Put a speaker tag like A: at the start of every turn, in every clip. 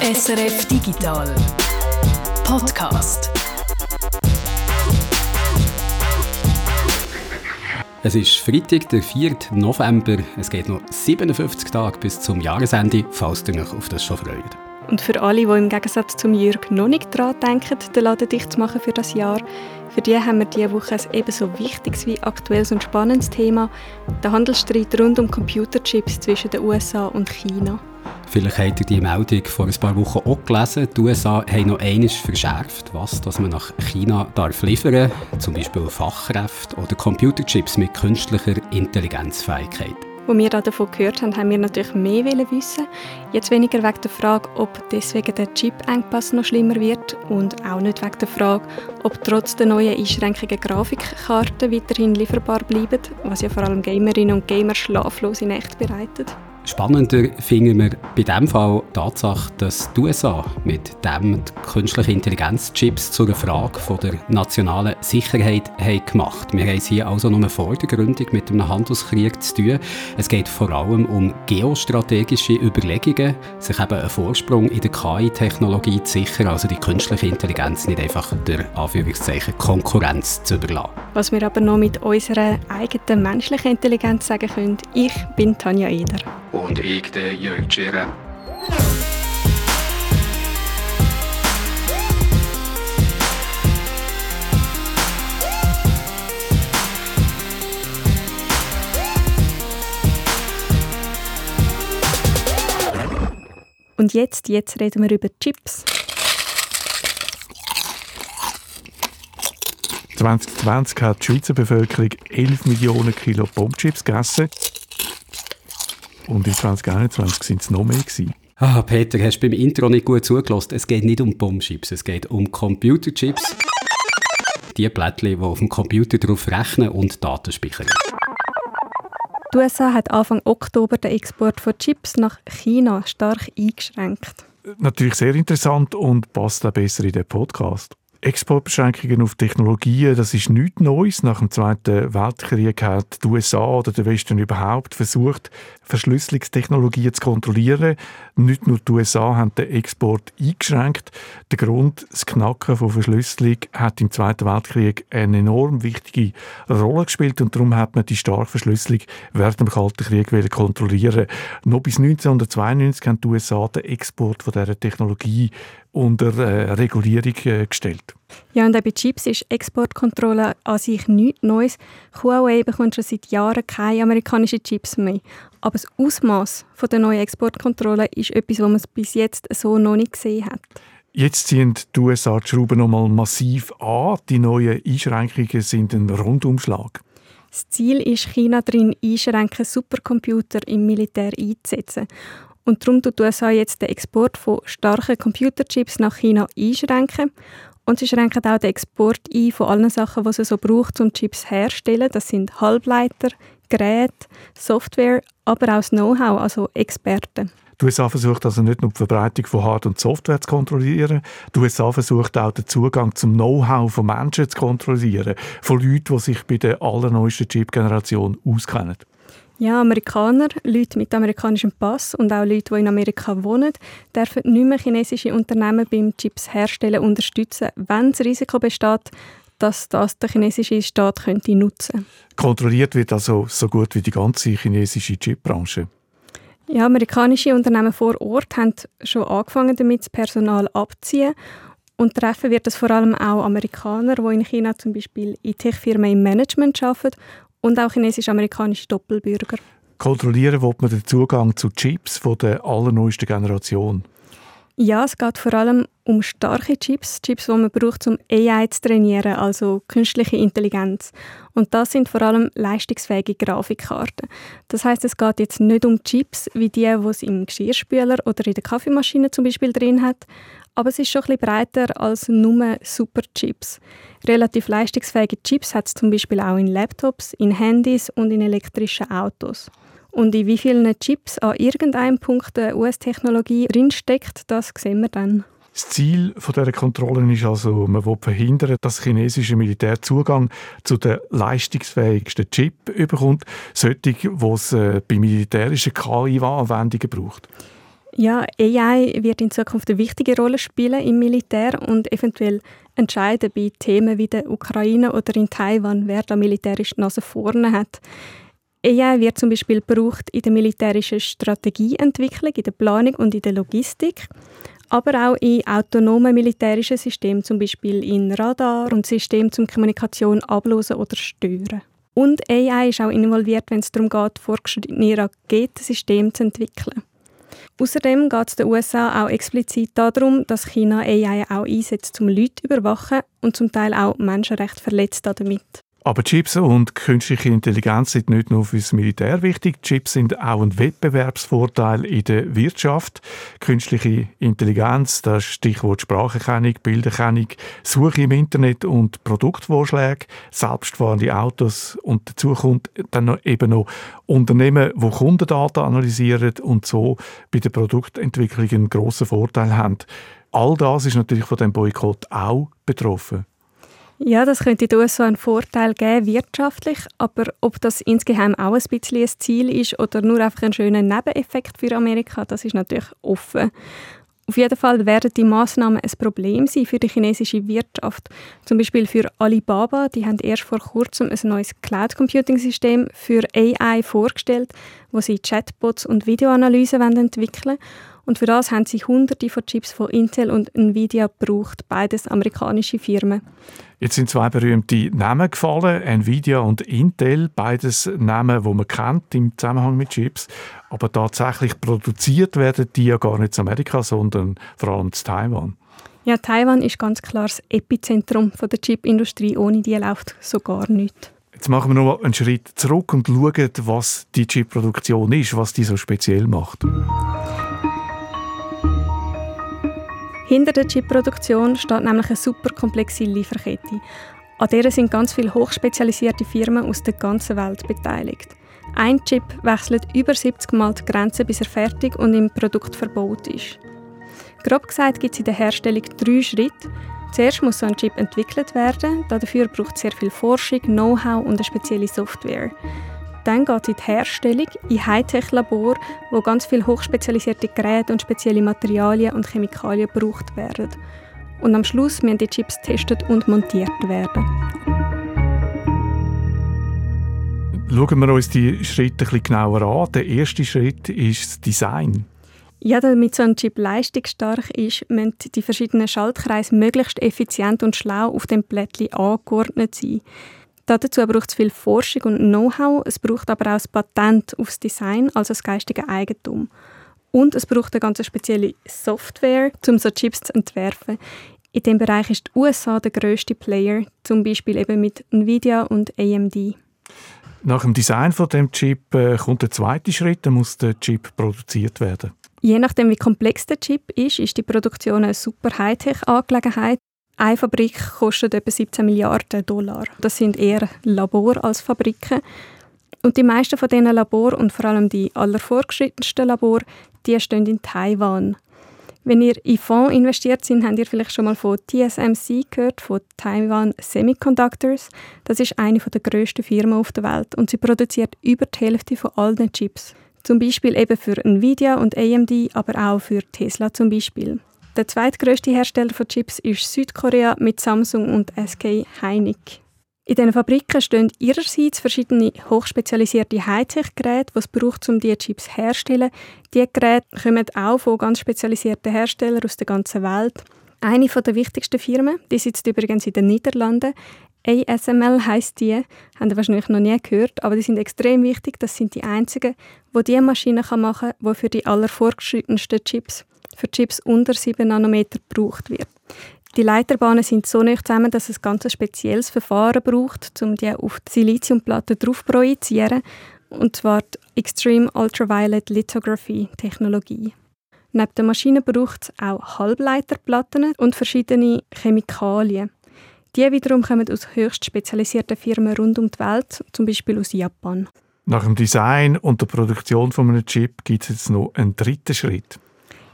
A: SRF Digital Podcast.
B: Es ist Freitag, der 4. November. Es geht noch 57 Tage bis zum Jahresende, falls ihr euch auf das schon freut.
C: Und für alle, die im Gegensatz zum Jürg noch nicht daran denken, den Laden dicht zu machen für das Jahr, für die haben wir diese Woche ein ebenso wichtiges wie aktuelles und spannendes Thema, den Handelsstreit rund um Computerchips zwischen den USA und China.
B: Vielleicht habt ihr die Meldung vor ein paar Wochen auch gelesen. Die USA haben noch eines verschärft, was dass man nach China darf liefern darf, zum Beispiel Fachkräfte oder Computerchips mit künstlicher Intelligenzfähigkeit.
C: Als wir davon gehört haben, haben wir natürlich mehr wissen. Jetzt weniger wegen der Frage, ob deswegen der Chip-Engpass noch schlimmer wird und auch nicht wegen der Frage, ob trotz der neuen Einschränkungen Grafikkarten weiterhin lieferbar bleiben, was ja vor allem Gamerinnen und Gamer schlaflose Nächte bereitet.
B: Spannender finden wir bei diesem Fall die Tatsache, dass die USA mit dem die künstliche Intelligenzchips zu einer Frage von der nationalen Sicherheit haben gemacht Wir haben es hier also nur vor der mit einem Handelskrieg zu tun. Es geht vor allem um geostrategische Überlegungen, sich eben einen Vorsprung in der KI-Technologie zu sichern, also die künstliche Intelligenz nicht einfach der Anführungszeichen Konkurrenz zu überlassen.
C: Was wir aber noch mit unserer eigenen menschlichen Intelligenz sagen können, ich bin Tanja Eder
B: und ich, der Jörg Schirren.
C: Und jetzt, jetzt reden wir über Chips.
D: 2020 hat die Schweizer Bevölkerung 11 Millionen Kilo Bombchips gegessen. Und in 2021 sind es noch mehr gewesen.
B: Ah, Peter, hast du beim Intro nicht gut zugelassen? Es geht nicht um Bombchips, es geht um Computerchips. Die Blättchen, die auf dem Computer drauf rechnen und Daten speichern.
C: Die USA hat Anfang Oktober den Export von Chips nach China stark eingeschränkt.
D: Natürlich sehr interessant und passt auch besser in den Podcast. Exportbeschränkungen auf Technologien, das ist nichts Neues. Nach dem Zweiten Weltkrieg hat die USA oder der Westen überhaupt versucht, Verschlüsselungstechnologien zu kontrollieren. Nicht nur die USA haben den Export eingeschränkt. Der Grund, das Knacken von Verschlüsselung, hat im Zweiten Weltkrieg eine enorm wichtige Rolle gespielt und darum hat man die starke Verschlüsselung während dem Kalten Krieg kontrollieren. Noch bis 1992 haben die USA den Export von dieser Technologie unter äh, Regulierung äh, gestellt.
C: Ja, und bei Chips ist Exportkontrolle an sich nichts Neues. Huawei bekommt schon seit Jahren keine amerikanischen Chips mehr. Aber das Ausmaß der neuen Exportkontrolle ist etwas, was man bis jetzt so noch nicht gesehen hat.
D: Jetzt ziehen die USA die Schrauben nochmal massiv an. Die neuen Einschränkungen sind ein Rundumschlag.
C: Das Ziel ist, China darin einschränken, Supercomputer im Militär einzusetzen. Und darum tut USA jetzt den Export von starken Computerchips nach China einschränken. Und sie schränken auch den Export ein von allen Sachen, die sie so braucht, um Chips herzustellen. Das sind Halbleiter, Geräte, Software, aber auch das Know-how, also Experten.
D: Die USA versucht also nicht nur die Verbreitung von Hard- und Software zu kontrollieren, die USA versucht auch den Zugang zum Know-how von Menschen zu kontrollieren, von Leuten, die sich bei der allerneuesten Chip-Generation auskennen.
C: Ja, Amerikaner, Leute mit amerikanischem Pass und auch Leute, die in Amerika wohnen, dürfen nicht mehr chinesische Unternehmen beim Chips herstellen unterstützen, wenn das Risiko besteht, dass das der chinesische Staat könnte nutzen
D: Kontrolliert wird also so gut wie die ganze chinesische Chipbranche.
C: Ja, amerikanische Unternehmen vor Ort haben schon angefangen damit, das Personal abzuziehen. Und treffen wird es vor allem auch Amerikaner, die in China zum Beispiel in Tech-Firmen im Management arbeiten und auch chinesisch-amerikanische Doppelbürger.
D: Kontrollieren will man den Zugang zu Chips von der allerneuesten Generation.
C: Ja, es geht vor allem um starke Chips, Chips, die man braucht, um AI zu trainieren, also künstliche Intelligenz. Und das sind vor allem leistungsfähige Grafikkarten. Das heißt, es geht jetzt nicht um Chips wie die, die es im Geschirrspüler oder in der Kaffeemaschine zum Beispiel drin hat, aber es ist schon bisschen breiter als nur Superchips. Relativ leistungsfähige Chips hat es zum Beispiel auch in Laptops, in Handys und in elektrischen Autos. Und in wie vielen Chips an irgendeinem Punkt der US-Technologie drinsteckt, das sehen wir dann.
D: Das Ziel dieser Kontrollen ist also, man will verhindern, dass das chinesische Militär Zugang zu den leistungsfähigsten Chip bekommt, solche, die es äh, bei militärischen KI-Anwendungen braucht.
C: Ja, AI wird in Zukunft eine wichtige Rolle spielen im Militär und eventuell entscheiden bei Themen wie der Ukraine oder in Taiwan, wer da militärisch die Nase vorne hat. AI wird zum Beispiel gebraucht in der militärischen Strategieentwicklung, in der Planung und in der Logistik, aber auch in autonomen militärischen Systemen, zum Beispiel in Radar und Systemen zum Kommunikation ablösen oder stören. Und AI ist auch involviert, wenn es darum geht, fortgeschrittene Raketensysteme zu entwickeln. Außerdem geht es den USA auch explizit darum, dass China AI auch einsetzt, um Leute zu überwachen und zum Teil auch Menschenrechte verletzt damit.
D: Aber Chips und künstliche Intelligenz sind nicht nur fürs Militär wichtig. Chips sind auch ein Wettbewerbsvorteil in der Wirtschaft. Künstliche Intelligenz, das Stichwort Spracherkennung, Bilderkennung, Suche im Internet und Produktvorschläge, selbstfahrende Autos und dazu kommt dann eben noch Unternehmen, die Kundendaten analysieren und so bei der Produktentwicklung einen grossen Vorteil haben. All das ist natürlich von dem Boykott auch betroffen.
C: Ja, das könnte den USA einen Vorteil geben, wirtschaftlich, aber ob das insgeheim auch ein bisschen ein Ziel ist oder nur einfach ein schöner Nebeneffekt für Amerika, das ist natürlich offen. Auf jeden Fall werden die Maßnahmen ein Problem sein für die chinesische Wirtschaft. Zum Beispiel für Alibaba, die haben erst vor kurzem ein neues Cloud Computing System für AI vorgestellt, wo sie Chatbots und Videoanalyse entwickeln wollen. Und für das haben sie hunderte von Chips von Intel und Nvidia gebraucht, beides amerikanische Firmen.
D: Jetzt sind zwei berühmte Namen gefallen, Nvidia und Intel, beides Namen, die man kennt im Zusammenhang mit Chips. Aber tatsächlich produziert werden die ja gar nicht in Amerika, sondern vor allem in Taiwan.
C: Ja, Taiwan ist ganz klar das Epizentrum der Chipindustrie. Ohne die läuft so gar nichts.
D: Jetzt machen wir noch einen Schritt zurück und schauen, was die Chipproduktion ist, was die so speziell macht.
C: Hinter der Chipproduktion steht nämlich eine super komplexe Lieferkette. An der sind ganz viele hochspezialisierte Firmen aus der ganzen Welt beteiligt. Ein Chip wechselt über 70 Mal die Grenze, bis er fertig und im Produkt verbaut ist. Grob gesagt gibt es in der Herstellung drei Schritte. Zuerst muss so ein Chip entwickelt werden. Dafür braucht es sehr viel Forschung, Know-how und eine spezielle Software. Dann geht es in die Herstellung, in Hightech-Labor, wo ganz viele hochspezialisierte Geräte und spezielle Materialien und Chemikalien gebraucht werden. Und am Schluss müssen die Chips getestet und montiert werden.
D: Schauen wir uns die Schritte ein bisschen genauer an. Der erste Schritt ist das Design.
C: Ja, damit so ein Chip leistungsstark ist, müssen die verschiedenen Schaltkreise möglichst effizient und schlau auf dem Plättchen angeordnet sein. Dazu braucht es viel Forschung und Know-how. Es braucht aber auch das Patent aufs Design, also das geistige Eigentum. Und es braucht eine ganz spezielle Software, um so Chips zu entwerfen. In dem Bereich ist die USA der größte Player, zum Beispiel eben mit Nvidia und AMD.
D: Nach dem Design von dem Chip äh, kommt der zweite Schritt, dann muss der Chip produziert werden.
C: Je nachdem, wie komplex der Chip ist, ist die Produktion eine super Hightech-Angelegenheit. Eine Fabrik kostet etwa 17 Milliarden Dollar. Das sind eher Labor als Fabriken. Und die meisten von diesen Labor und vor allem die allervorgeschrittensten Labor, die stehen in Taiwan. Wenn ihr in Fonds investiert seid, habt ihr vielleicht schon mal von TSMC gehört, von Taiwan Semiconductors. Das ist eine der grössten Firmen auf der Welt und sie produziert über die Hälfte von allen Chips. Zum Beispiel eben für Nvidia und AMD, aber auch für Tesla zum Beispiel. Der zweitgrößte Hersteller von Chips ist Südkorea mit Samsung und SK Hynix. In diesen Fabriken stehen ihrerseits verschiedene hochspezialisierte Hightech-Geräte, die es braucht, um diese Chips herzustellen. Diese Geräte kommen auch von ganz spezialisierten Herstellern aus der ganzen Welt. Eine der wichtigsten Firmen, die sitzt übrigens in den Niederlanden. ASML heisst die, haben ihr wahrscheinlich noch nie gehört, aber die sind extrem wichtig. Das sind die einzigen, die diese Maschinen machen kann, die für die allerfortgeschrittensten Chips für Chips unter 7 Nanometer gebraucht wird. Die Leiterbahnen sind so nicht zusammen, dass es ganz ein spezielles Verfahren braucht, um die auf die Siliziumplatte drauf projizieren, und zwar die Extreme Ultraviolet Lithography Technologie. Neben der Maschine braucht es auch Halbleiterplatten und verschiedene Chemikalien. Die wiederum kommen aus höchst spezialisierten Firmen rund um die Welt, zum Beispiel aus Japan.
D: Nach dem Design und der Produktion von einem Chip gibt es jetzt noch einen dritten Schritt.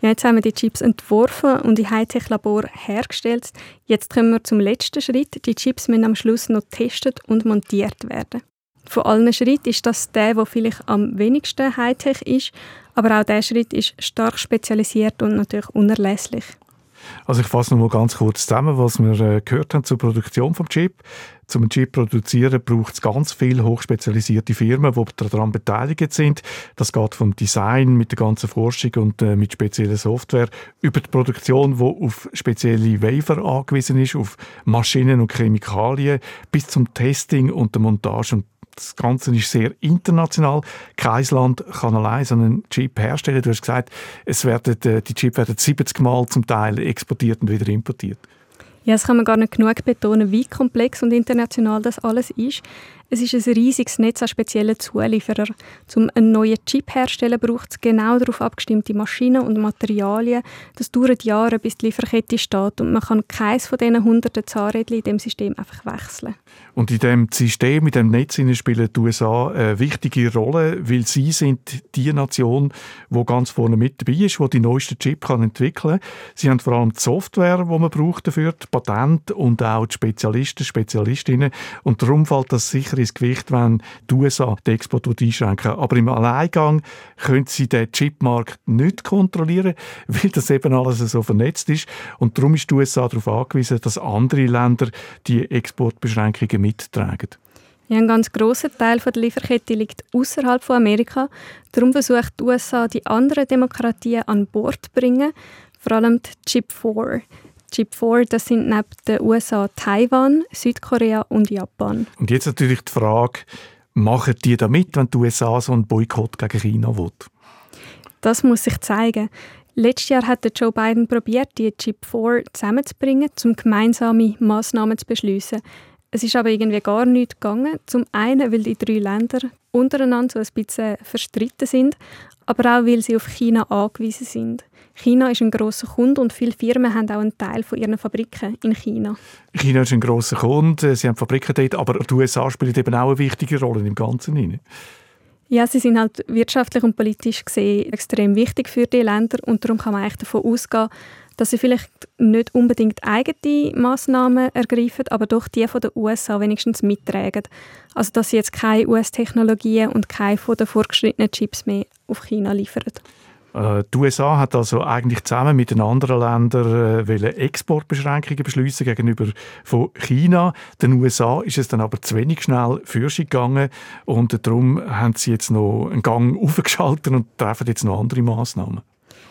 C: Ja, jetzt haben wir die Chips entworfen und im Hightech-Labor hergestellt. Jetzt kommen wir zum letzten Schritt. Die Chips müssen am Schluss noch getestet und montiert werden. Von allen Schritten ist das der, der vielleicht am wenigsten Hightech ist, Aber auch dieser Schritt ist stark spezialisiert und natürlich unerlässlich.
D: Also ich fasse noch mal ganz kurz zusammen, was wir äh, gehört haben zur Produktion vom Chip. Zum Chip produzieren braucht es ganz viele hochspezialisierte Firmen, die daran beteiligt sind. Das geht vom Design mit der ganzen Forschung und äh, mit spezieller Software über die Produktion, die auf spezielle Wafer angewiesen ist, auf Maschinen und Chemikalien, bis zum Testing und der Montage und das Ganze ist sehr international. Kein Land kann allein so einen Chip herstellen. Du hast gesagt, es werden, äh, die Chips werden 70 Mal zum Teil exportiert und wieder importiert.
C: Ja, es kann man gar nicht genug betonen, wie komplex und international das alles ist. Es ist ein riesiges Netz an speziellen Zulieferern. Um einen neuen Chip herzustellen, braucht es genau darauf abgestimmte Maschinen und Materialien. Das dauert Jahre, bis die Lieferkette steht und man kann keines von diesen hunderten Zahnrädchen in dem System einfach wechseln.
D: Und in dem System, in dem Netz spielen die USA eine wichtige Rolle, weil sie sind die Nation, wo ganz vorne mit dabei ist, wo die neuesten Chip kann. Sie haben vor allem die Software, die man braucht dafür, die Patente und auch die Spezialisten, Spezialistinnen. Und darum fällt das sicher ins Gewicht, wenn die USA den Export einschränken. Aber im Alleingang können sie den Chipmarkt nicht kontrollieren, weil das eben alles so vernetzt ist. Und darum ist die USA darauf angewiesen, dass andere Länder die Exportbeschränkungen mittragen.
C: Ja, ein ganz grosser Teil der Lieferkette liegt außerhalb von Amerika. Darum versucht die USA, die anderen Demokratien an Bord zu bringen, vor allem die Chip 4. Chip 4, das sind neben den USA Taiwan, Südkorea und Japan.
D: Und jetzt natürlich die Frage, machen die da mit, wenn die USA so einen Boykott gegen China will?
C: Das muss sich zeigen. Letztes Jahr hat Joe Biden probiert, die Chip 4 zusammenzubringen, um gemeinsame Massnahmen zu beschließen. Es ist aber irgendwie gar nicht gegangen. Zum einen, weil die drei Länder untereinander so ein bisschen verstritten sind, aber auch, weil sie auf China angewiesen sind. China ist ein grosser Kunde und viele Firmen haben auch einen Teil von ihren Fabriken in China.
D: China ist ein grosser Kunde, sie haben Fabriken dort, aber die USA spielen eben auch eine wichtige Rolle im Ganzen.
C: Ja, sie sind halt wirtschaftlich und politisch gesehen extrem wichtig für die Länder und darum kann man eigentlich davon ausgehen, dass sie vielleicht nicht unbedingt eigene Massnahmen ergreifen, aber doch die von den USA wenigstens mittragen. Also dass sie jetzt keine US-Technologien und keine von den vorgeschrittenen Chips mehr auf China liefern.
D: Äh, die USA hat also eigentlich zusammen mit den anderen Ländern äh, Exportbeschränkungen beschließen gegenüber von China. Den USA ist es dann aber zu wenig schnell für sich gegangen und darum haben sie jetzt noch einen Gang aufgeschaltet und treffen jetzt noch andere Maßnahmen.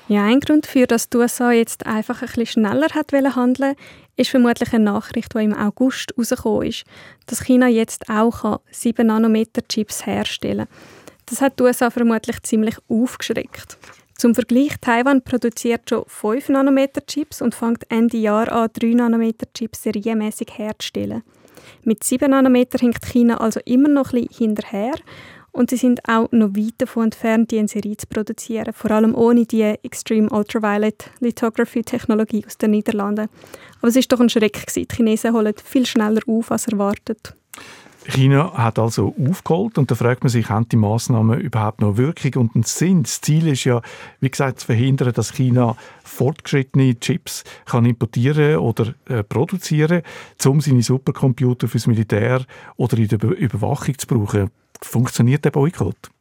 C: Ja, ein Grund für, dass die USA jetzt einfach ein bisschen schneller hat handeln ist vermutlich eine Nachricht, die im August herausgekommen ist, dass China jetzt auch 7 Nanometer Chips herstellen kann. Das hat die USA vermutlich ziemlich aufgeschreckt. Zum Vergleich, Taiwan produziert schon 5 Nanometer Chips und fängt Ende Jahr an, 3 Nanometer Chips serienmäßig herzustellen. Mit 7 Nanometer hinkt China also immer noch ein bisschen hinterher und sie sind auch noch weit davon entfernt, die in Serie zu produzieren, vor allem ohne die Extreme Ultraviolet Lithography Technologie aus den Niederlanden. Aber es ist doch ein Schreck gewesen. Die Chinesen holen viel schneller auf als erwartet.
D: China hat also aufgeholt und da fragt man sich, haben die Maßnahmen überhaupt noch Wirkung und einen Sinn? Das Ziel ist ja, wie gesagt, zu verhindern, dass China fortgeschrittene Chips kann importieren oder äh, produzieren, um seine Supercomputer fürs Militär oder in der Überwachung zu brauchen. Funktioniert der Boykott?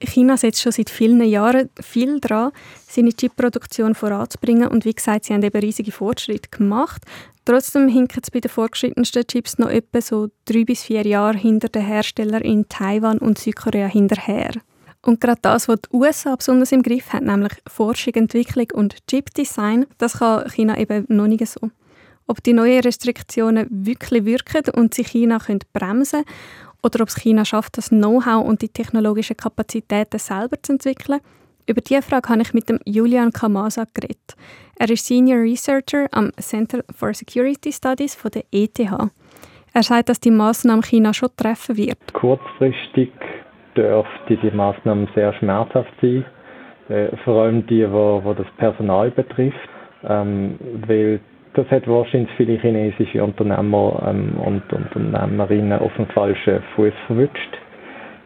C: China setzt schon seit vielen Jahren viel daran, seine Chipproduktion voranzubringen und wie gesagt, sie haben eben riesige Fortschritte gemacht. Trotzdem hinken es bei den fortgeschrittensten Chips noch etwa so drei bis vier Jahre hinter den Herstellern in Taiwan und Südkorea hinterher. Und gerade das, was die USA besonders im Griff hat, nämlich Forschung, Entwicklung und Chipdesign, das kann China eben noch nicht so. Ob die neuen Restriktionen wirklich wirken und sich China bremsen können oder ob es China schafft, das Know-how und die technologischen Kapazitäten selber zu entwickeln, über diese Frage habe ich mit dem Julian Kamasa geredet. Er ist Senior Researcher am Center for Security Studies von der ETH. Er sagt, dass die Maßnahme China schon treffen wird.
A: Kurzfristig dürfte die Maßnahme sehr schmerzhaft sein, äh, vor allem die, wo, wo das Personal betrifft, ähm, weil das hat wahrscheinlich viele chinesische Unternehmer ähm, und Unternehmerinnen auf dem falschen Fuß verwünscht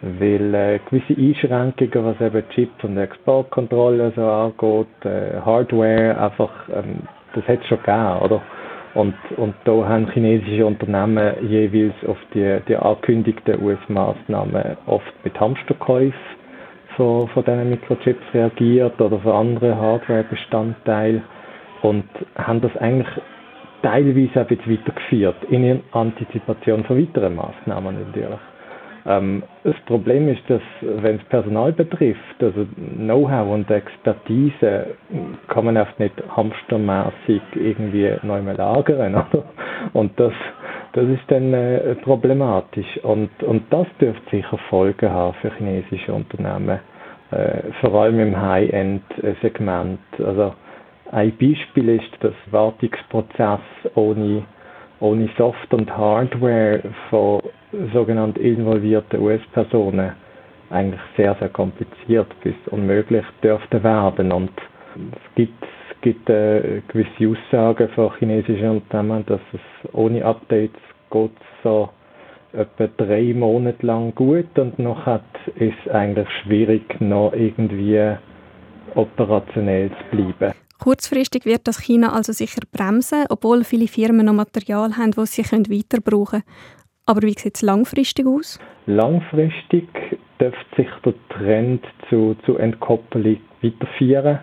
A: weil äh, gewisse Einschränkungen, was eben Chip- und Exportkontrolle so angeht, äh, Hardware, einfach, ähm, das hat es schon gegeben, oder? Und, und da haben chinesische Unternehmen jeweils auf die, die angekündigten US-Maßnahmen oft mit Hamsterkäufen von, von diesen Mikrochips reagiert oder von anderen Hardware-Bestandteilen und haben das eigentlich teilweise bisschen weitergeführt in Antizipation von weiteren Maßnahmen natürlich. Ähm, das Problem ist, dass wenn es Personal betrifft, also Know-how und Expertise, kann man oft nicht hamstermäßig irgendwie neu mehr lagern. Oder? Und das, das ist dann äh, problematisch. Und, und das dürfte sicher Folgen haben für chinesische Unternehmen, äh, vor allem im High-End-Segment. Also ein Beispiel ist das Wartungsprozess ohne, ohne Soft- und Hardware von sogenannten involvierten US-Personen eigentlich sehr, sehr kompliziert bis unmöglich dürfte werden. Und es gibt, es gibt äh, gewisse Aussagen von chinesischen Unternehmen, dass es ohne Updates geht so etwa drei Monate lang gut und noch hat es eigentlich schwierig, noch irgendwie operationell zu bleiben.
C: Kurzfristig wird das China also sicher bremsen, obwohl viele Firmen noch Material haben, das sie weiter brauchen können. Aber wie sieht es langfristig aus?
A: Langfristig dürfte sich der Trend zu, zu Entkopplung weiterführen.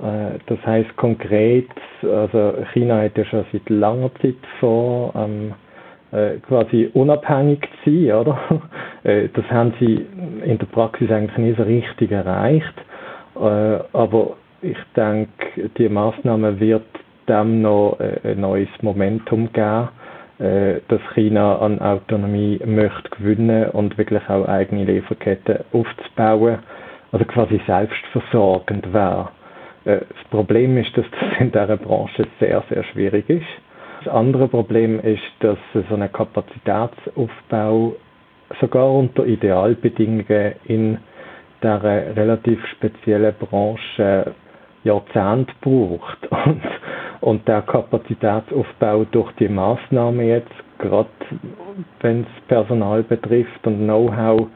A: Äh, das heißt konkret, also China hat ja schon seit langer Zeit vor, ähm, äh, quasi unabhängig zu sein, oder? Äh, das haben sie in der Praxis eigentlich nie so richtig erreicht. Äh, aber ich denke, die Maßnahme wird dem noch äh, ein neues Momentum geben, äh, dass China an Autonomie möchte gewinnen und wirklich auch eigene Lieferketten aufzubauen, also quasi selbstversorgend wäre. Äh, das Problem ist, dass das in dieser Branche sehr, sehr schwierig ist. Das andere Problem ist, dass so ein Kapazitätsaufbau sogar unter Idealbedingungen in dieser relativ speziellen Branche Jahrzehnte braucht. Und, und der Kapazitätsaufbau durch die Maßnahme jetzt, gerade wenn es Personal betrifft und Know-how,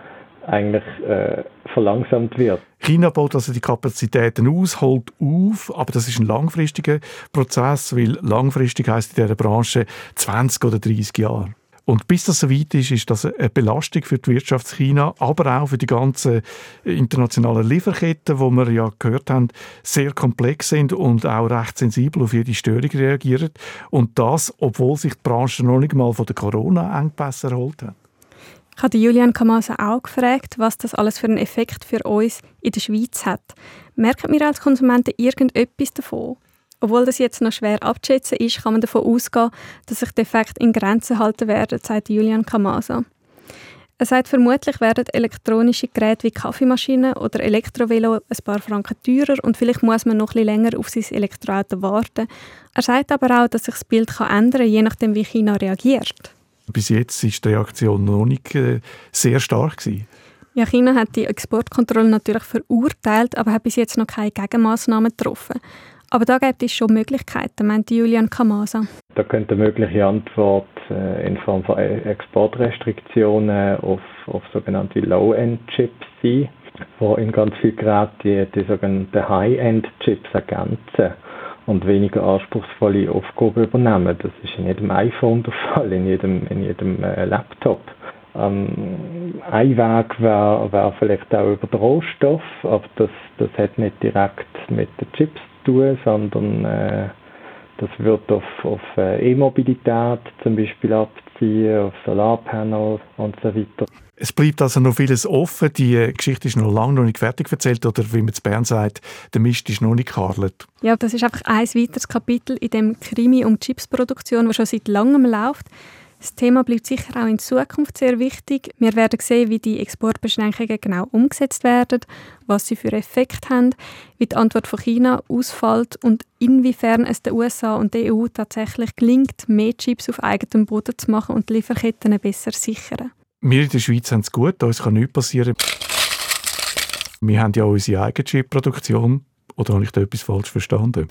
A: eigentlich äh, verlangsamt wird.
D: China baut also die Kapazitäten aus, holt auf, aber das ist ein langfristiger Prozess, weil langfristig heißt in dieser Branche 20 oder 30 Jahre. Und bis das so weit ist, ist das eine Belastung für die Wirtschaft China, aber auch für die ganzen internationalen Lieferketten, wo wir ja gehört haben, sehr komplex sind und auch recht sensibel auf jede Störung reagieren. Und das, obwohl sich die Branche noch nicht mal von den Corona-Engpässen erholt hat.
C: Ich habe Julian Kamasa auch gefragt, was das alles für einen Effekt für uns in der Schweiz hat. Merken wir als Konsumenten irgendetwas davon? Obwohl das jetzt noch schwer abzuschätzen ist, kann man davon ausgehen, dass sich die Effekte in Grenzen halten werden, sagt Julian Kamasa. Er sagt, vermutlich werden elektronische Geräte wie Kaffeemaschinen oder Elektrovelo ein paar Franken teurer und vielleicht muss man noch ein bisschen länger auf sein Elektroauto warten. Er sagt aber auch, dass sich das Bild kann ändern kann, je nachdem, wie China reagiert.
D: Bis jetzt ist die Reaktion noch nicht äh, sehr stark gewesen.
C: Ja, China hat die Exportkontrolle natürlich verurteilt, aber hat bis jetzt noch keine Gegenmaßnahmen getroffen. Aber da gibt es schon Möglichkeiten, meinte Julian Kamasa.
A: Da könnte eine mögliche Antwort äh, in Form von e- Exportrestriktionen auf, auf sogenannte Low-End-Chips sein, wo in ganz vielen Geräten die, die sogenannten High-End-Chips ergänzen und weniger anspruchsvolle Aufgaben übernehmen. Das ist in jedem iPhone der Fall, in jedem, in jedem äh, Laptop. Ähm, ein Weg wäre wär vielleicht auch über den Rohstoff, aber das, das hat nicht direkt mit den Chips tun, sondern äh, das wird auf, auf äh, E-Mobilität zum Beispiel abziehen, auf Solarpanels und so weiter.
D: Es bleibt also noch vieles offen. Die Geschichte ist noch lange noch nicht fertig erzählt oder wie man zu Bern sagt, der Mist ist noch nicht gekarlet.
C: Ja, das ist einfach ein weiteres Kapitel in dem Krimi um Chipsproduktion, das schon seit langem läuft. Das Thema bleibt sicher auch in Zukunft sehr wichtig. Wir werden sehen, wie die Exportbeschränkungen genau umgesetzt werden, was sie für Effekte haben, wie die Antwort von China ausfällt und inwiefern es den USA und der EU tatsächlich gelingt, mehr Chips auf eigenem Boden zu machen und die Lieferketten besser sichern.
D: Wir in der Schweiz haben es gut, uns kann nichts passieren. Wir haben ja unsere eigene Chip-Produktion. Oder habe ich da etwas falsch verstanden?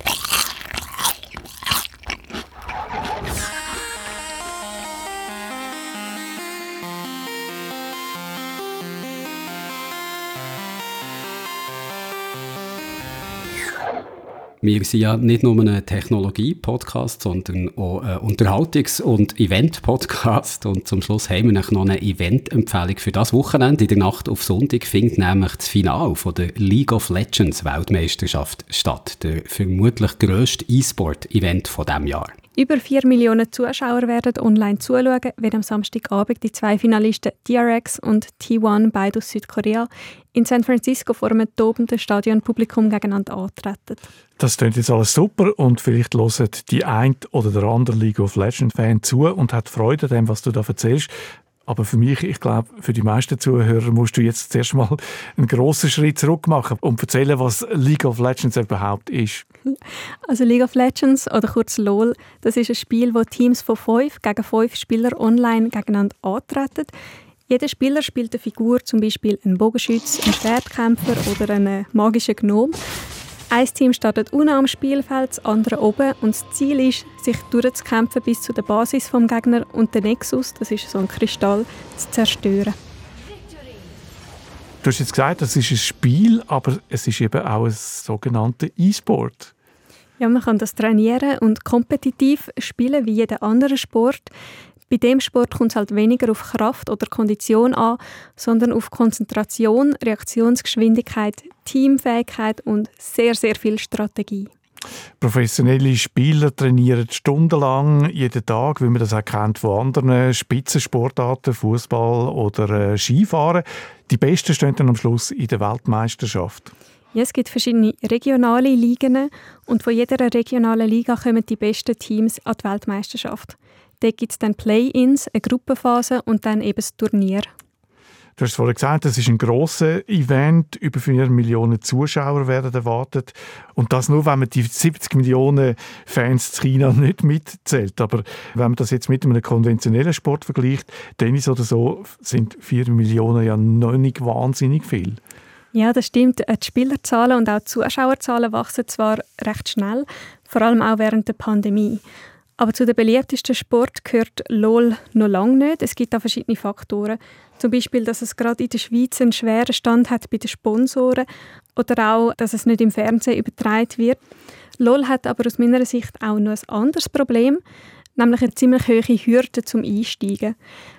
B: Wir sind ja nicht nur ein Technologie-Podcast, sondern auch ein Unterhaltungs- und Event-Podcast. Und zum Schluss haben wir noch eine Event-Empfehlung für das Wochenende. In der Nacht auf Sonntag findet nämlich das Finale von der League of Legends Weltmeisterschaft statt. Der vermutlich grösste E-Sport-Event von diesem Jahr.
C: Über 4 Millionen Zuschauer werden online zuschauen, wenn am Samstagabend die zwei Finalisten DRX und T1, beide aus Südkorea, in San Francisco vor einem tobenden Stadionpublikum gegeneinander antreten.
D: Das klingt jetzt alles super und vielleicht hören die ein oder der andere League of Legends Fan zu und hat Freude an dem, was du da erzählst. Aber für mich, ich glaube, für die meisten Zuhörer musst du jetzt zuerst mal einen grossen Schritt zurück machen und erzählen, was League of Legends überhaupt ist.
C: Also League of Legends oder kurz LOL, das ist ein Spiel, wo Teams von fünf gegen fünf Spielern online gegeneinander antreten. Jeder Spieler spielt eine Figur, zum Beispiel einen Bogenschütz, einen Schwertkämpfer oder einen magischen Gnom. Ein Team startet unten am Spielfeld, das andere oben und das Ziel ist, sich durchzukämpfen bis zu der Basis vom Gegner und den Nexus, das ist so ein Kristall, zu zerstören.
D: Du hast jetzt gesagt, das ist ein Spiel, aber es ist eben auch ein sogenannter E-Sport.
C: Ja, man kann das trainieren und kompetitiv spielen wie jeder andere Sport. Bei dem Sport kommt es halt weniger auf Kraft oder Kondition an, sondern auf Konzentration, Reaktionsgeschwindigkeit, Teamfähigkeit und sehr, sehr viel Strategie.
D: Professionelle Spieler trainieren stundenlang jeden Tag, wie man das auch kennt von anderen Spitzensportarten, Fußball oder äh, Skifahren. Die Besten stehen dann am Schluss in der Weltmeisterschaft.
C: Ja, es gibt verschiedene regionale Ligen und von jeder regionalen Liga kommen die besten Teams an die Weltmeisterschaft. Dort gibt es dann Play-ins, eine Gruppenphase und dann eben das Turnier.
D: Du hast vorhin gesagt, das ist ein grosses Event, über 4 Millionen Zuschauer werden erwartet. Und das nur, wenn man die 70 Millionen Fans in China nicht mitzählt. Aber wenn man das jetzt mit einem konventionellen Sport vergleicht, Tennis oder so, sind 4 Millionen ja noch nicht wahnsinnig viel.
C: Ja, das stimmt. Die Spielerzahlen und auch die Zuschauerzahlen wachsen zwar recht schnell, vor allem auch während der Pandemie. Aber zu den beliebtesten Sport gehört LOL noch lange nicht. Es gibt da verschiedene Faktoren. Zum Beispiel, dass es gerade in der Schweiz einen schweren Stand hat bei den Sponsoren oder auch, dass es nicht im Fernsehen übertragen wird. LOL hat aber aus meiner Sicht auch noch ein anderes Problem nämlich eine ziemlich hohe Hürde zum Einsteigen.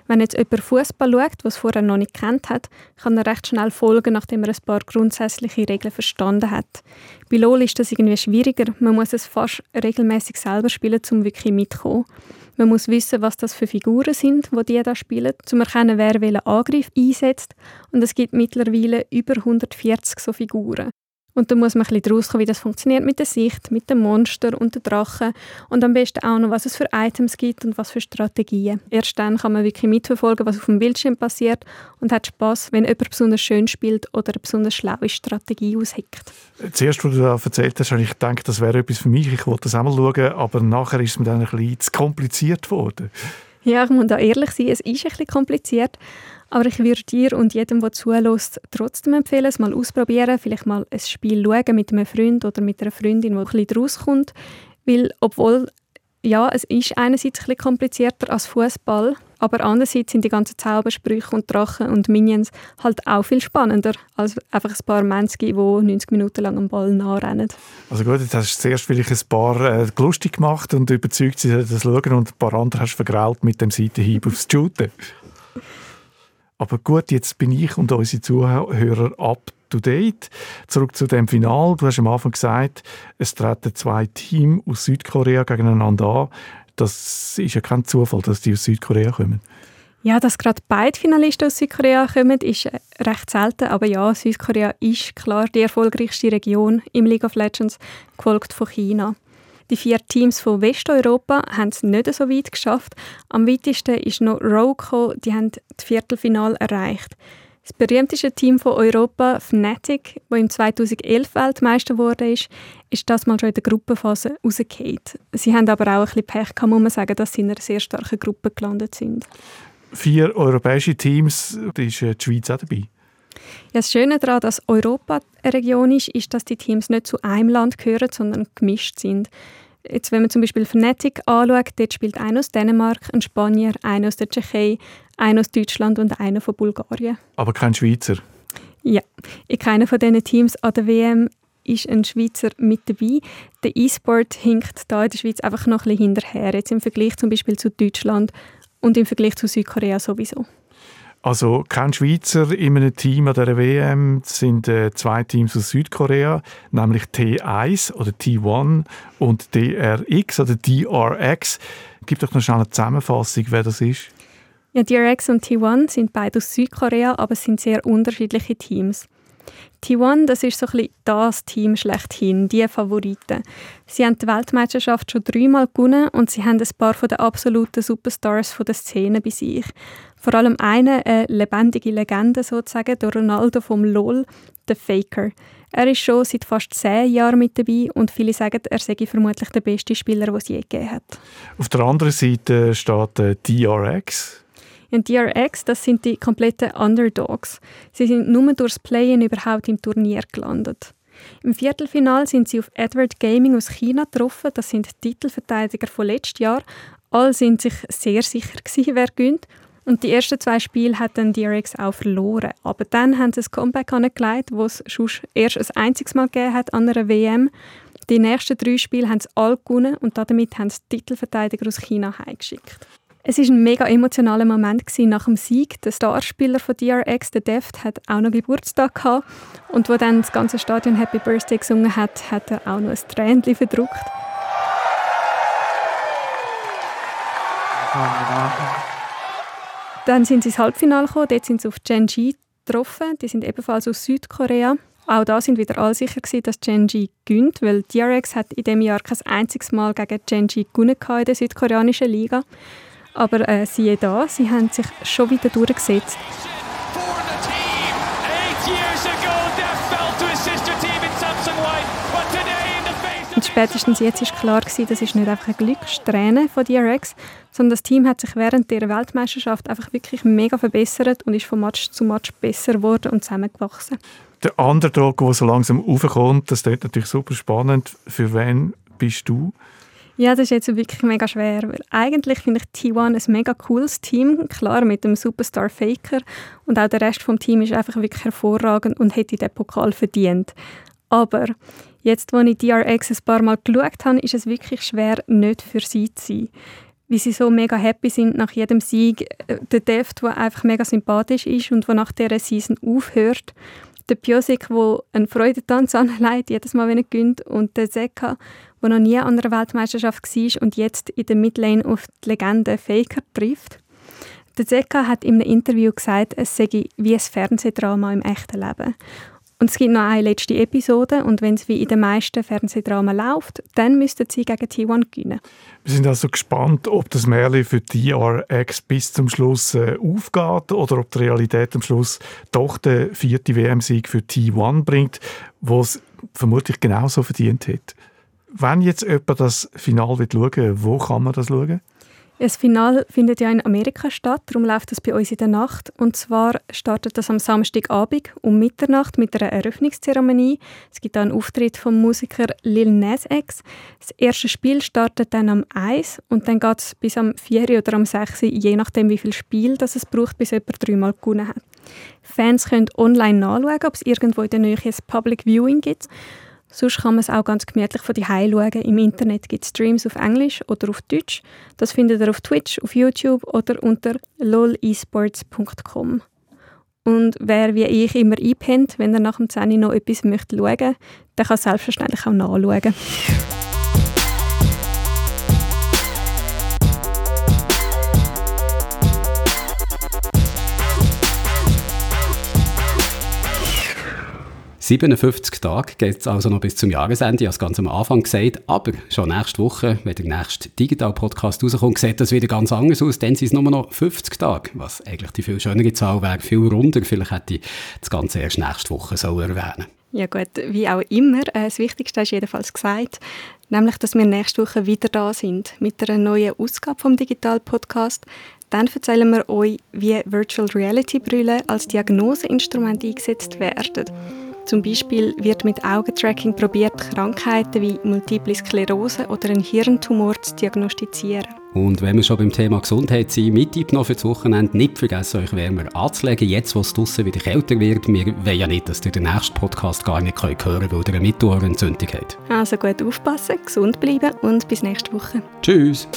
C: Wenn jetzt jemand Fußball schaut, was vorher noch nicht kennt hat, kann er recht schnell folgen, nachdem er ein paar grundsätzliche Regeln verstanden hat. Bei LoL ist das irgendwie schwieriger. Man muss es fast regelmäßig selber spielen, um wirklich mitzukommen. Man muss wissen, was das für Figuren sind, die die da spielen, um erkennen, wer welchen Angriff einsetzt. Und es gibt mittlerweile über 140 so Figuren. Und dann muss man ein bisschen rauskommen, wie das funktioniert mit der Sicht, mit dem Monster und den Drachen. Und am besten auch noch, was es für Items gibt und was für Strategien. Erst dann kann man wirklich mitverfolgen, was auf dem Bildschirm passiert und hat Spaß, wenn jemand besonders schön spielt oder eine besonders schlaue Strategie ausheckt.
D: Zuerst, als du da erzählt hast, habe ich gedacht, das wäre etwas für mich. Ich wollte das auch mal schauen, aber nachher ist es mir dann ein bisschen zu kompliziert geworden.
C: Ja, ich muss da ehrlich sein, es ist ein bisschen kompliziert. Aber ich würde dir und jedem, der zulässt, trotzdem empfehlen, es mal ausprobieren, vielleicht mal ein Spiel schauen mit einem Freund oder mit einer Freundin, die ein bisschen. Weil, obwohl, ja, es ist einerseits ein bisschen komplizierter als Fußball, aber andererseits sind die ganzen Zaubersprüche und Drachen und Minions halt auch viel spannender als einfach ein paar Menschen, die 90 Minuten lang am Ball nachrennen.
D: Also gut, jetzt hast du zuerst vielleicht ein paar äh, lustig gemacht und überzeugt, sie das schauen und ein paar andere hast du vergrault mit dem Seitenhieb aufs Shooten. Aber gut, jetzt bin ich und unsere Zuhörer up to date. Zurück zu dem Final. Du hast am Anfang gesagt, es treten zwei Teams aus Südkorea gegeneinander an. Das ist ja kein Zufall, dass die aus Südkorea kommen.
C: Ja, dass gerade beide Finalisten aus Südkorea kommen, ist recht selten. Aber ja, Südkorea ist klar die erfolgreichste Region im League of Legends, gefolgt von China. Die vier Teams von Westeuropa haben es nicht so weit geschafft. Am weitesten ist noch Roco, die haben das Viertelfinale erreicht. Das berühmteste Team von Europa, Fnatic, das im 2011 Weltmeister wurde, ist, ist das mal schon in der Gruppenphase rausgefallen. Sie haben aber auch ein bisschen Pech gehabt, muss man sagen, dass sie in einer sehr starken Gruppe gelandet sind.
D: Vier europäische Teams, da ist äh, die Schweiz auch dabei.
C: Ja, das Schöne daran, dass Europa eine Region ist, ist, dass die Teams nicht zu einem Land gehören, sondern gemischt sind. Jetzt, wenn man zum Beispiel Fnatic anschaut, dort spielt einer aus Dänemark, ein Spanier, einer aus der Tschechei, einer aus Deutschland und einer von Bulgarien.
D: Aber kein Schweizer?
C: Ja, in keinem von diesen Teams an der WM ist ein Schweizer mit dabei. Der E-Sport hinkt da in der Schweiz einfach noch ein bisschen hinterher, jetzt im Vergleich zum Beispiel zu Deutschland und im Vergleich zu Südkorea sowieso.
D: Also kein Schweizer in einem Team an der WM sind äh, zwei Teams aus Südkorea, nämlich T1 oder T1 und DRX oder DRX. Gib doch noch schnell eine Zusammenfassung, wer das ist.
C: Ja, DRX und T1 sind beide aus Südkorea, aber es sind sehr unterschiedliche Teams. T1, das ist so ein das Team schlechthin, die Favoriten. Sie haben die Weltmeisterschaft schon dreimal gewonnen und sie haben ein paar von den absoluten Superstars von der Szene bei sich. Vor allem eine, eine lebendige Legende sozusagen, der Ronaldo vom LOL, der Faker. Er ist schon seit fast zehn Jahren mit dabei und viele sagen, er sei vermutlich der beste Spieler, den es je gegeben hat.
D: Auf der anderen Seite steht äh, DRX.
C: Und DRX, das sind die kompletten Underdogs. Sie sind nur durchs Playen überhaupt im Turnier gelandet. Im Viertelfinal sind sie auf Edward Gaming aus China getroffen. Das sind Titelverteidiger von letztes Jahr. Alle sind sich sehr sicher gewesen, wer gönnt. Und die ersten zwei Spiele hat dann DRX auch verloren. Aber dann haben sie ein Comeback angelegt, das es erst ein einziges Mal gegeben hat an einer WM. Die nächsten drei Spiele haben sie alle gewonnen und damit haben sie Titelverteidiger aus China heimgeschickt. Es war ein mega emotionaler Moment nach dem Sieg. Der Starspieler von DRX, der Deft, hat auch noch Geburtstag gehabt. Und wo dann das ganze Stadion Happy Birthday gesungen hat, hat er auch noch ein Tränchen verdruckt. Dann sind sie ins Halbfinale gekommen. Dort sind sie auf Genji getroffen. Die sind ebenfalls aus Südkorea. Auch da sind wieder alle sicher gewesen, dass Genji gönnt, weil DRX hat in dem Jahr kein einziges Mal gegen Genji gewonnen in der südkoreanischen Liga. Aber äh, siehe da, sie haben sich schon wieder durchgesetzt. Und spätestens jetzt ist klar gewesen, das ist nicht einfach eine Glückssträhne von DRX, sondern das Team hat sich während der Weltmeisterschaft einfach wirklich mega verbessert und ist von Match zu Match besser geworden und zusammengewachsen.
D: Der Underdog, der so langsam aufkommt, das ist natürlich super spannend. Für wen bist du?
C: Ja, das ist jetzt wirklich mega schwer, weil eigentlich finde ich T1 ein mega cooles Team, klar mit dem Superstar Faker und auch der Rest vom Team ist einfach wirklich hervorragend und hätte den Pokal verdient. Aber jetzt, als ich DRX ein paar Mal geschaut habe, ist es wirklich schwer, nicht für sie zu sein. Wie sie so mega happy sind nach jedem Sieg. Der Deft, der einfach mega sympathisch ist und der nach dieser Season aufhört der Piosik, der einen Freudentanz anlegt, jedes Mal, wenn er gönnt, und der Zeka, der noch nie an einer Weltmeisterschaft war und jetzt in der Midlane auf die Legende Faker trifft. Der Zeka hat in einem Interview gesagt, es sei wie ein Fernsehdrama im echten Leben. Und es gibt noch eine letzte Episode und wenn es wie in den meisten Fernsehdramen läuft, dann müssten sie gegen T1 gewinnen.
D: Wir sind also gespannt, ob das Märchen für DRX bis zum Schluss äh, aufgeht oder ob die Realität am Schluss doch den vierten WM-Sieg für T1 bringt, was vermutlich genauso verdient hat. Wenn jetzt jemand das Finale schauen wo kann man das schauen?
C: Das Finale findet ja in Amerika statt, darum läuft das bei uns in der Nacht. Und zwar startet das am Samstagabend um Mitternacht mit einer Eröffnungszeremonie. Es gibt einen Auftritt vom Musiker Lil Nas X. Das erste Spiel startet dann am 1 und dann geht es bis am 4 oder am 6, je nachdem wie viel Spiel das es braucht, bis jemand dreimal gewonnen hat. Fans können online nachschauen, ob es irgendwo in der Nähe ein Public Viewing gibt. Sonst kann man es auch ganz gemütlich von daheim schauen. Im Internet gibt es Streams auf Englisch oder auf Deutsch. Das findet ihr auf Twitch, auf YouTube oder unter lolesports.com. Und wer wie ich immer einpennt, wenn er nach dem 10 noch etwas möchte schauen, der kann selbstverständlich auch nachschauen.
B: 57 Tage geht es also noch bis zum Jahresende, ich habe es ganz am Anfang gesagt, aber schon nächste Woche, wenn der nächste Digital-Podcast rauskommt, sieht das wieder ganz anders aus, dann sind es nur noch 50 Tage, was eigentlich die viel schönere Zahl wäre, viel runder, vielleicht hätte ich das Ganze erst nächste Woche so erwähnen.
C: Ja gut, wie auch immer, äh, das Wichtigste ist jedenfalls gesagt, nämlich, dass wir nächste Woche wieder da sind mit einer neuen Ausgabe vom Digital-Podcast. Dann erzählen wir euch, wie Virtual Reality Brille als Diagnoseinstrument eingesetzt werden. Zum Beispiel wird mit Augentracking probiert, Krankheiten wie Multiple Sklerose oder einen Hirntumor zu diagnostizieren.
B: Und wenn wir schon beim Thema Gesundheit sind, mit Tipp noch für das Wochenende, nicht vergessen, euch wärmer anzulegen, jetzt wo es draussen wieder kälter wird. Wir wollen ja nicht, dass ihr den nächsten Podcast gar nicht hören könnt, weil ihr eine Mittelohrentzündung habt.
C: Also gut aufpassen, gesund bleiben und bis nächste Woche.
B: Tschüss!